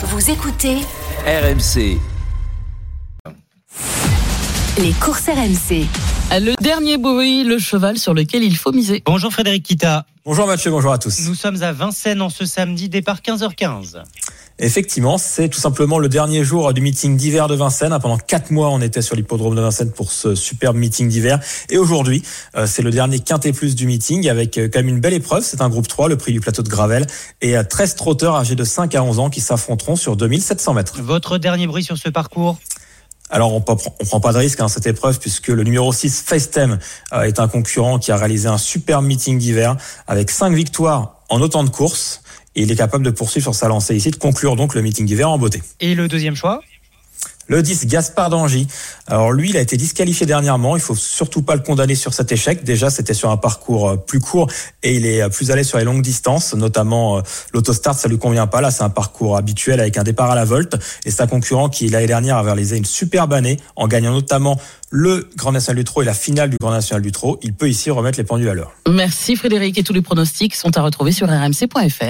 Vous écoutez RMC. les courses RMC. Le dernier bruit, le cheval sur lequel il faut miser. Bonjour Frédéric Kita. Bonjour Mathieu, bonjour à tous. Nous sommes à Vincennes en ce samedi, départ 15h15. Effectivement, c'est tout simplement le dernier jour du meeting d'hiver de Vincennes. Pendant quatre mois, on était sur l'hippodrome de Vincennes pour ce superbe meeting d'hiver. Et aujourd'hui, euh, c'est le dernier quintet plus du meeting avec euh, quand même une belle épreuve. C'est un groupe 3, le prix du plateau de Gravel. Et 13 trotteurs âgés de 5 à 11 ans qui s'affronteront sur 2700 mètres. Votre dernier bruit sur ce parcours? Alors on ne prend pas de risque dans cette épreuve puisque le numéro 6 FaceTime euh, est un concurrent qui a réalisé un superbe meeting d'hiver avec 5 victoires en autant de courses il est capable de poursuivre sur sa lancée ici, de conclure donc le meeting d'hiver en beauté. Et le deuxième choix? Le 10, Gaspard d'Angy. Alors lui, il a été disqualifié dernièrement. Il faut surtout pas le condamner sur cet échec. Déjà, c'était sur un parcours euh, plus court et il est euh, plus allé sur les longues distances, notamment euh, l'autostart, ça lui convient pas. Là, c'est un parcours habituel avec un départ à la volte. Et sa concurrent qui l'année dernière avait réalisé une superbe année en gagnant notamment le Grand National du Trot et la finale du Grand National du Trot. Il peut ici remettre les pendules à l'heure. Merci Frédéric et tous les pronostics sont à retrouver sur rmc.fr.